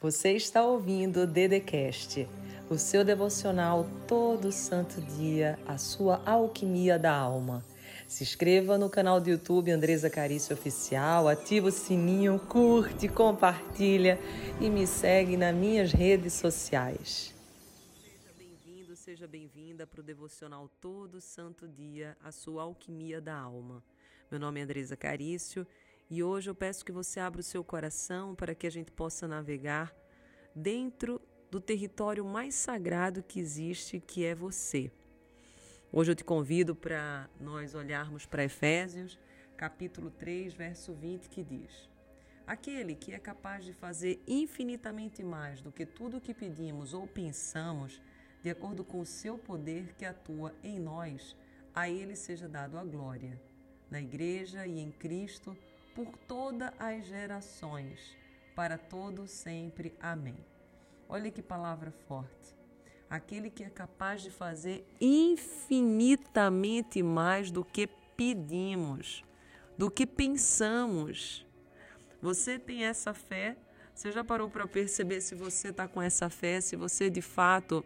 Você está ouvindo o Dedecast, o seu devocional todo santo dia, a sua alquimia da alma. Se inscreva no canal do YouTube Andresa Carício Oficial, ativa o sininho, curte, compartilha e me segue nas minhas redes sociais. Seja bem-vindo, seja bem-vinda para o devocional todo santo dia, a sua alquimia da alma. Meu nome é Andresa Carício e hoje eu peço que você abra o seu coração para que a gente possa navegar dentro do território mais sagrado que existe, que é você. Hoje eu te convido para nós olharmos para Efésios, capítulo 3, verso 20, que diz: Aquele que é capaz de fazer infinitamente mais do que tudo o que pedimos ou pensamos, de acordo com o seu poder que atua em nós, a ele seja dado a glória, na igreja e em Cristo por todas as gerações, para todo sempre. Amém. Olha que palavra forte. Aquele que é capaz de fazer infinitamente mais do que pedimos, do que pensamos. Você tem essa fé? Você já parou para perceber se você está com essa fé, se você de fato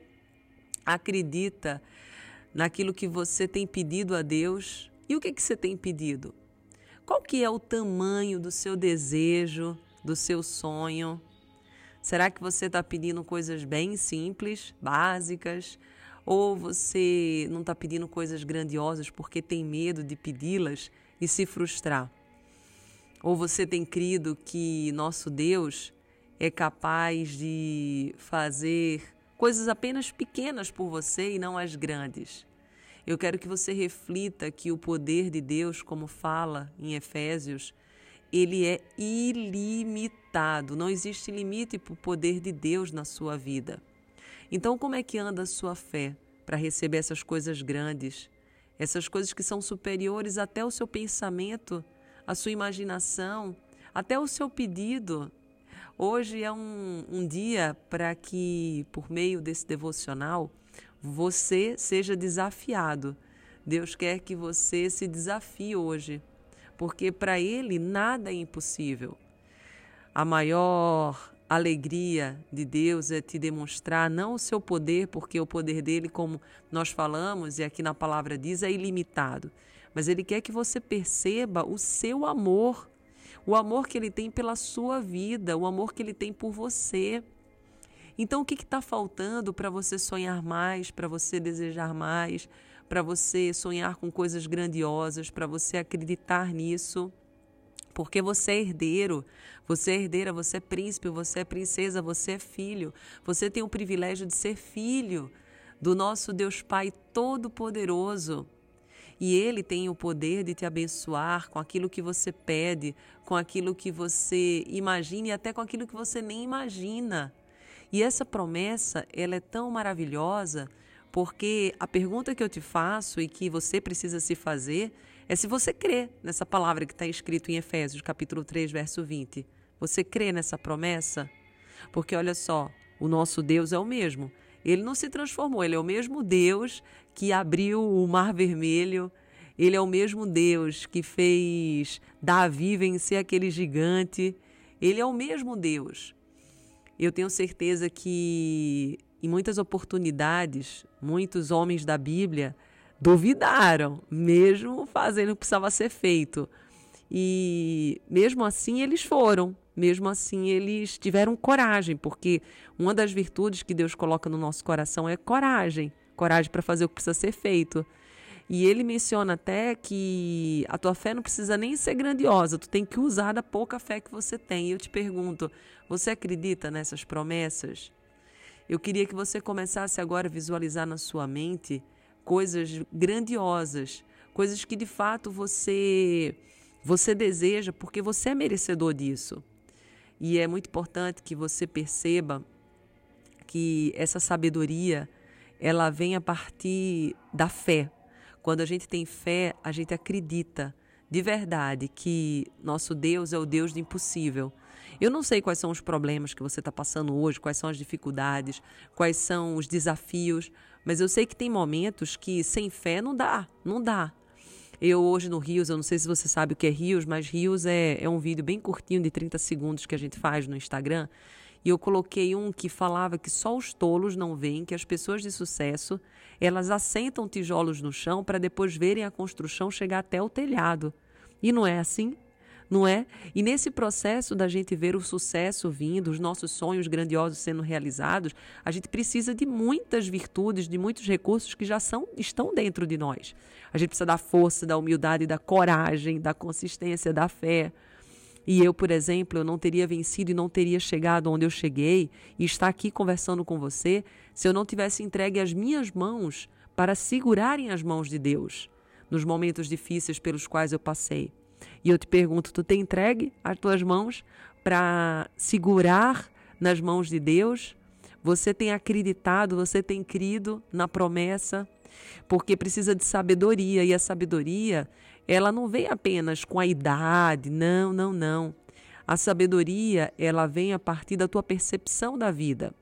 acredita naquilo que você tem pedido a Deus? E o que, que você tem pedido? Qual que é o tamanho do seu desejo, do seu sonho? Será que você está pedindo coisas bem simples, básicas? Ou você não está pedindo coisas grandiosas porque tem medo de pedi-las e se frustrar? Ou você tem crido que nosso Deus é capaz de fazer coisas apenas pequenas por você e não as grandes? Eu quero que você reflita que o poder de Deus, como fala em Efésios, ele é ilimitado. Não existe limite para o poder de Deus na sua vida. Então, como é que anda a sua fé para receber essas coisas grandes, essas coisas que são superiores até o seu pensamento, a sua imaginação, até o seu pedido? Hoje é um, um dia para que, por meio desse devocional, você seja desafiado. Deus quer que você se desafie hoje, porque para Ele nada é impossível. A maior alegria de Deus é te demonstrar não o seu poder, porque o poder dele, como nós falamos e aqui na palavra diz, é ilimitado, mas Ele quer que você perceba o seu amor, o amor que Ele tem pela sua vida, o amor que Ele tem por você. Então, o que está faltando para você sonhar mais, para você desejar mais, para você sonhar com coisas grandiosas, para você acreditar nisso? Porque você é herdeiro, você é herdeira, você é príncipe, você é princesa, você é filho. Você tem o privilégio de ser filho do nosso Deus Pai Todo-Poderoso. E Ele tem o poder de te abençoar com aquilo que você pede, com aquilo que você imagina e até com aquilo que você nem imagina. E essa promessa, ela é tão maravilhosa, porque a pergunta que eu te faço e que você precisa se fazer é se você crê nessa palavra que está escrito em Efésios, capítulo 3, verso 20. Você crê nessa promessa? Porque olha só, o nosso Deus é o mesmo. Ele não se transformou, ele é o mesmo Deus que abriu o Mar Vermelho, ele é o mesmo Deus que fez Davi vencer aquele gigante. Ele é o mesmo Deus. Eu tenho certeza que em muitas oportunidades, muitos homens da Bíblia duvidaram, mesmo fazendo o que precisava ser feito. E mesmo assim eles foram, mesmo assim eles tiveram coragem, porque uma das virtudes que Deus coloca no nosso coração é coragem coragem para fazer o que precisa ser feito. E ele menciona até que a tua fé não precisa nem ser grandiosa, tu tem que usar da pouca fé que você tem. E eu te pergunto, você acredita nessas promessas? Eu queria que você começasse agora a visualizar na sua mente coisas grandiosas, coisas que de fato você você deseja, porque você é merecedor disso. E é muito importante que você perceba que essa sabedoria ela vem a partir da fé. Quando a gente tem fé, a gente acredita de verdade que nosso Deus é o Deus do impossível. Eu não sei quais são os problemas que você está passando hoje, quais são as dificuldades, quais são os desafios, mas eu sei que tem momentos que sem fé não dá, não dá. Eu hoje no Rios, eu não sei se você sabe o que é Rios, mas Rios é, é um vídeo bem curtinho de 30 segundos que a gente faz no Instagram E eu coloquei um que falava que só os tolos não veem que as pessoas de sucesso, elas assentam tijolos no chão para depois verem a construção chegar até o telhado. E não é assim? Não é? E nesse processo da gente ver o sucesso vindo, os nossos sonhos grandiosos sendo realizados, a gente precisa de muitas virtudes, de muitos recursos que já são, estão dentro de nós. A gente precisa da força, da humildade, da coragem, da consistência, da fé. E eu, por exemplo, eu não teria vencido e não teria chegado onde eu cheguei e estar aqui conversando com você se eu não tivesse entregue as minhas mãos para segurarem as mãos de Deus nos momentos difíceis pelos quais eu passei. E eu te pergunto, tu tem entregue as tuas mãos para segurar nas mãos de Deus? Você tem acreditado, você tem crido na promessa? Porque precisa de sabedoria e a sabedoria ela não vem apenas com a idade, não, não, não. A sabedoria, ela vem a partir da tua percepção da vida.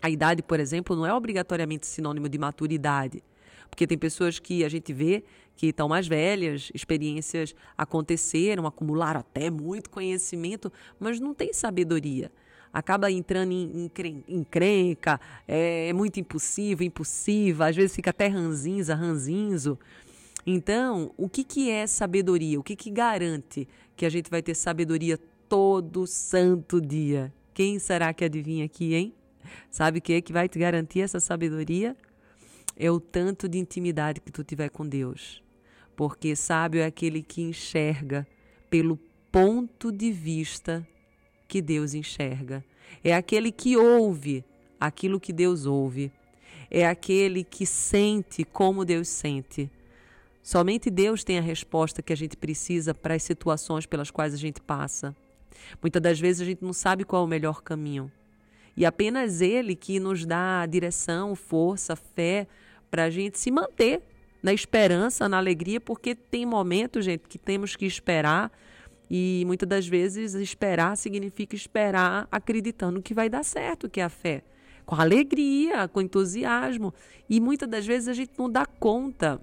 A idade, por exemplo, não é obrigatoriamente sinônimo de maturidade, porque tem pessoas que a gente vê que estão mais velhas, experiências aconteceram, acumularam até muito conhecimento, mas não tem sabedoria. Acaba entrando em, em, crenca, é, é muito impossível, impossível, às vezes fica até ranzinza, ranzinzo. Então, o que, que é sabedoria? O que, que garante que a gente vai ter sabedoria todo santo dia? Quem será que adivinha aqui, hein? Sabe o que é que vai te garantir essa sabedoria? É o tanto de intimidade que tu tiver com Deus. Porque sábio é aquele que enxerga pelo ponto de vista que Deus enxerga. É aquele que ouve aquilo que Deus ouve. É aquele que sente como Deus sente. Somente Deus tem a resposta que a gente precisa para as situações pelas quais a gente passa. Muitas das vezes a gente não sabe qual é o melhor caminho. E apenas Ele que nos dá direção, força, fé para a gente se manter na esperança, na alegria, porque tem momentos, gente, que temos que esperar. E muitas das vezes esperar significa esperar acreditando que vai dar certo, que é a fé. Com alegria, com entusiasmo. E muitas das vezes a gente não dá conta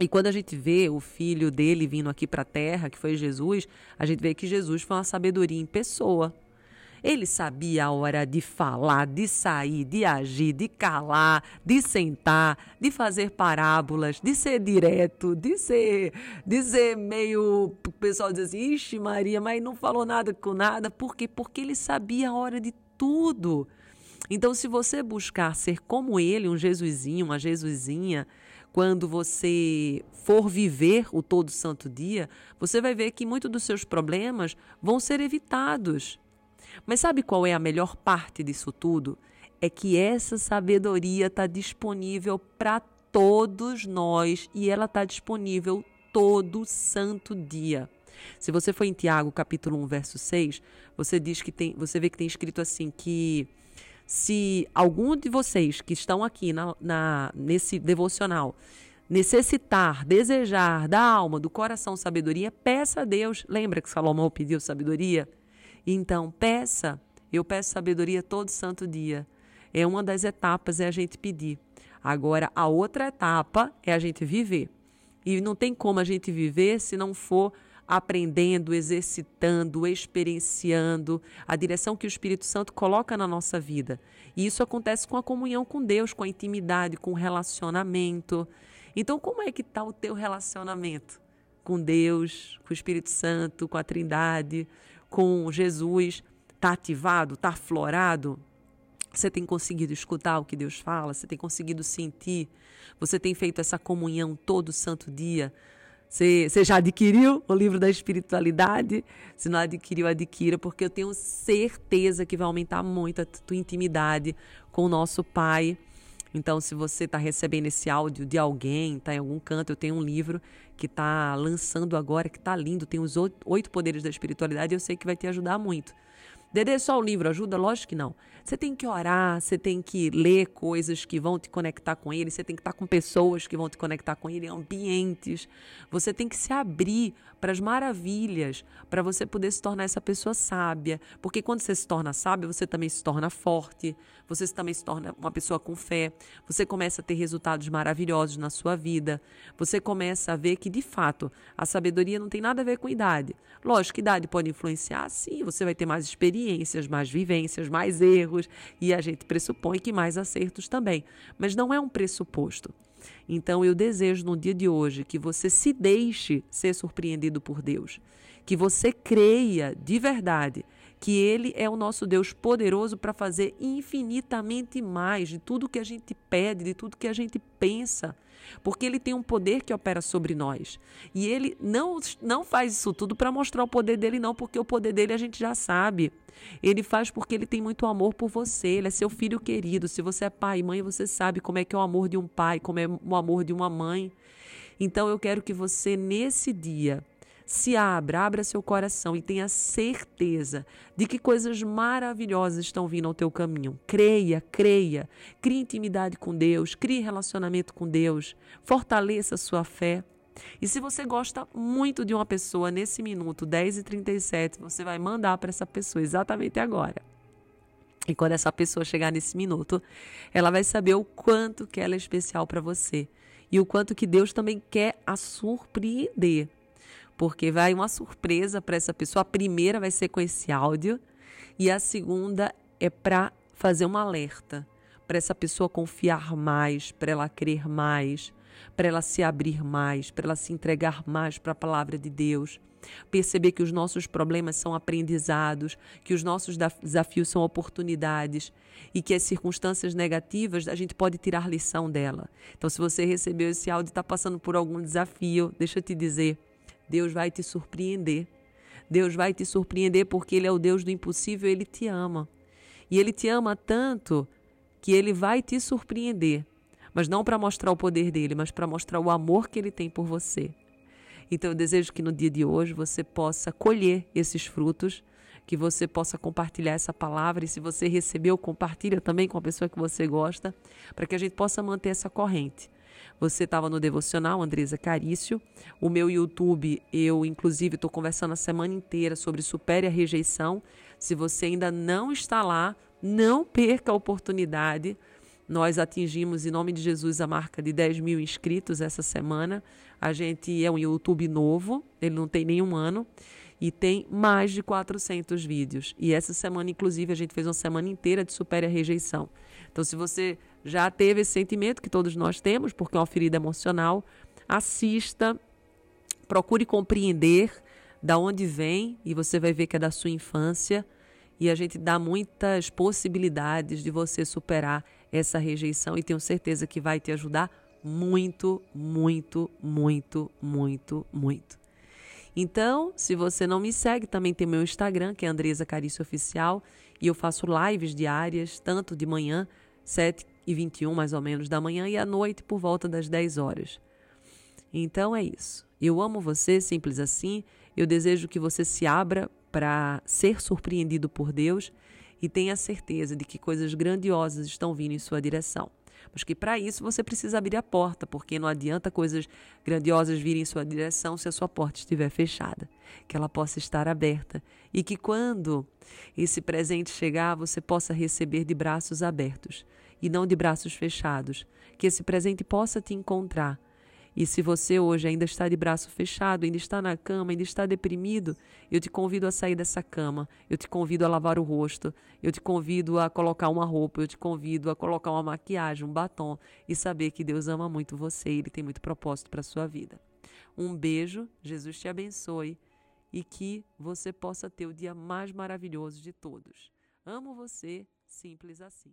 e quando a gente vê o filho dele vindo aqui para a terra, que foi Jesus, a gente vê que Jesus foi uma sabedoria em pessoa. Ele sabia a hora de falar, de sair, de agir, de calar, de sentar, de fazer parábolas, de ser direto, de ser, de ser meio. O pessoal diz assim, ixi, Maria, mas não falou nada com nada. Por quê? Porque ele sabia a hora de tudo. Então, se você buscar ser como ele, um Jesusinho, uma Jesusinha, quando você for viver o todo santo dia, você vai ver que muitos dos seus problemas vão ser evitados. Mas sabe qual é a melhor parte disso tudo? É que essa sabedoria está disponível para todos nós e ela está disponível todo santo dia. Se você for em Tiago, capítulo 1, verso 6, você diz que tem, você vê que tem escrito assim que se algum de vocês que estão aqui na, na, nesse devocional necessitar, desejar da alma, do coração sabedoria, peça a Deus. Lembra que Salomão pediu sabedoria? Então, peça. Eu peço sabedoria todo santo dia. É uma das etapas é a gente pedir. Agora, a outra etapa é a gente viver. E não tem como a gente viver se não for aprendendo, exercitando, experienciando a direção que o Espírito Santo coloca na nossa vida. E isso acontece com a comunhão com Deus, com a intimidade, com o relacionamento. Então, como é que está o teu relacionamento com Deus, com o Espírito Santo, com a Trindade, com Jesus? Está ativado? Está aflorado? Você tem conseguido escutar o que Deus fala? Você tem conseguido sentir? Você tem feito essa comunhão todo santo dia? Você, você já adquiriu o livro da espiritualidade? Se não adquiriu, adquira, porque eu tenho certeza que vai aumentar muito a tua intimidade com o nosso Pai. Então, se você está recebendo esse áudio de alguém, está em algum canto, eu tenho um livro que está lançando agora, que está lindo, tem os oito poderes da espiritualidade, eu sei que vai te ajudar muito. Dedê, só o livro ajuda? Lógico que não. Você tem que orar, você tem que ler coisas que vão te conectar com ele, você tem que estar com pessoas que vão te conectar com ele, ambientes. Você tem que se abrir para as maravilhas, para você poder se tornar essa pessoa sábia. Porque quando você se torna sábia, você também se torna forte, você também se torna uma pessoa com fé, você começa a ter resultados maravilhosos na sua vida, você começa a ver que, de fato, a sabedoria não tem nada a ver com idade. Lógico que idade pode influenciar, sim, você vai ter mais experiência experiências, mais vivências, mais erros e a gente pressupõe que mais acertos também. Mas não é um pressuposto. Então eu desejo no dia de hoje que você se deixe ser surpreendido por Deus, que você creia de verdade que Ele é o nosso Deus poderoso para fazer infinitamente mais de tudo que a gente pede, de tudo que a gente pensa, porque Ele tem um poder que opera sobre nós. E Ele não, não faz isso tudo para mostrar o poder dele, não, porque o poder dele a gente já sabe. Ele faz porque Ele tem muito amor por você, Ele é seu filho querido. Se você é pai e mãe, você sabe como é que é o amor de um pai, como é o amor de uma mãe. Então eu quero que você, nesse dia, se abra, abra seu coração e tenha certeza de que coisas maravilhosas estão vindo ao teu caminho. Creia, creia, crie intimidade com Deus, crie relacionamento com Deus, fortaleça a sua fé. E se você gosta muito de uma pessoa nesse minuto 10 e 37, você vai mandar para essa pessoa exatamente agora. E quando essa pessoa chegar nesse minuto, ela vai saber o quanto que ela é especial para você e o quanto que Deus também quer a surpreender porque vai uma surpresa para essa pessoa. A primeira vai ser com esse áudio e a segunda é para fazer um alerta, para essa pessoa confiar mais, para ela crer mais, para ela se abrir mais, para ela se entregar mais para a palavra de Deus. Perceber que os nossos problemas são aprendizados, que os nossos desafios são oportunidades e que as circunstâncias negativas a gente pode tirar lição dela. Então, se você recebeu esse áudio e está passando por algum desafio, deixa eu te dizer, Deus vai te surpreender. Deus vai te surpreender porque Ele é o Deus do impossível, Ele te ama. E Ele te ama tanto que Ele vai te surpreender. Mas não para mostrar o poder dele, mas para mostrar o amor que Ele tem por você. Então eu desejo que no dia de hoje você possa colher esses frutos, que você possa compartilhar essa palavra e se você recebeu, compartilha também com a pessoa que você gosta, para que a gente possa manter essa corrente. Você estava no devocional, Andresa Carício. O meu YouTube, eu inclusive estou conversando a semana inteira sobre supere a rejeição. Se você ainda não está lá, não perca a oportunidade. Nós atingimos, em nome de Jesus, a marca de 10 mil inscritos essa semana. A gente é um YouTube novo, ele não tem nenhum ano e tem mais de 400 vídeos. E essa semana, inclusive, a gente fez uma semana inteira de supere a rejeição. Então, se você já teve esse sentimento que todos nós temos, porque é uma ferida emocional, assista, procure compreender da onde vem e você vai ver que é da sua infância e a gente dá muitas possibilidades de você superar essa rejeição e tenho certeza que vai te ajudar muito, muito, muito, muito, muito. Então, se você não me segue, também tem meu Instagram, que é Andresa Carício Oficial, e eu faço lives diárias, tanto de manhã, 7 e 21 mais ou menos da manhã, e à noite por volta das 10 horas. Então é isso. Eu amo você, simples assim. Eu desejo que você se abra para ser surpreendido por Deus e tenha certeza de que coisas grandiosas estão vindo em sua direção. Mas que para isso você precisa abrir a porta, porque não adianta coisas grandiosas virem em sua direção se a sua porta estiver fechada. Que ela possa estar aberta e que quando esse presente chegar, você possa receber de braços abertos e não de braços fechados. Que esse presente possa te encontrar e se você hoje ainda está de braço fechado, ainda está na cama, ainda está deprimido, eu te convido a sair dessa cama, eu te convido a lavar o rosto, eu te convido a colocar uma roupa, eu te convido a colocar uma maquiagem, um batom e saber que Deus ama muito você e Ele tem muito propósito para a sua vida. Um beijo, Jesus te abençoe e que você possa ter o dia mais maravilhoso de todos. Amo você, simples assim.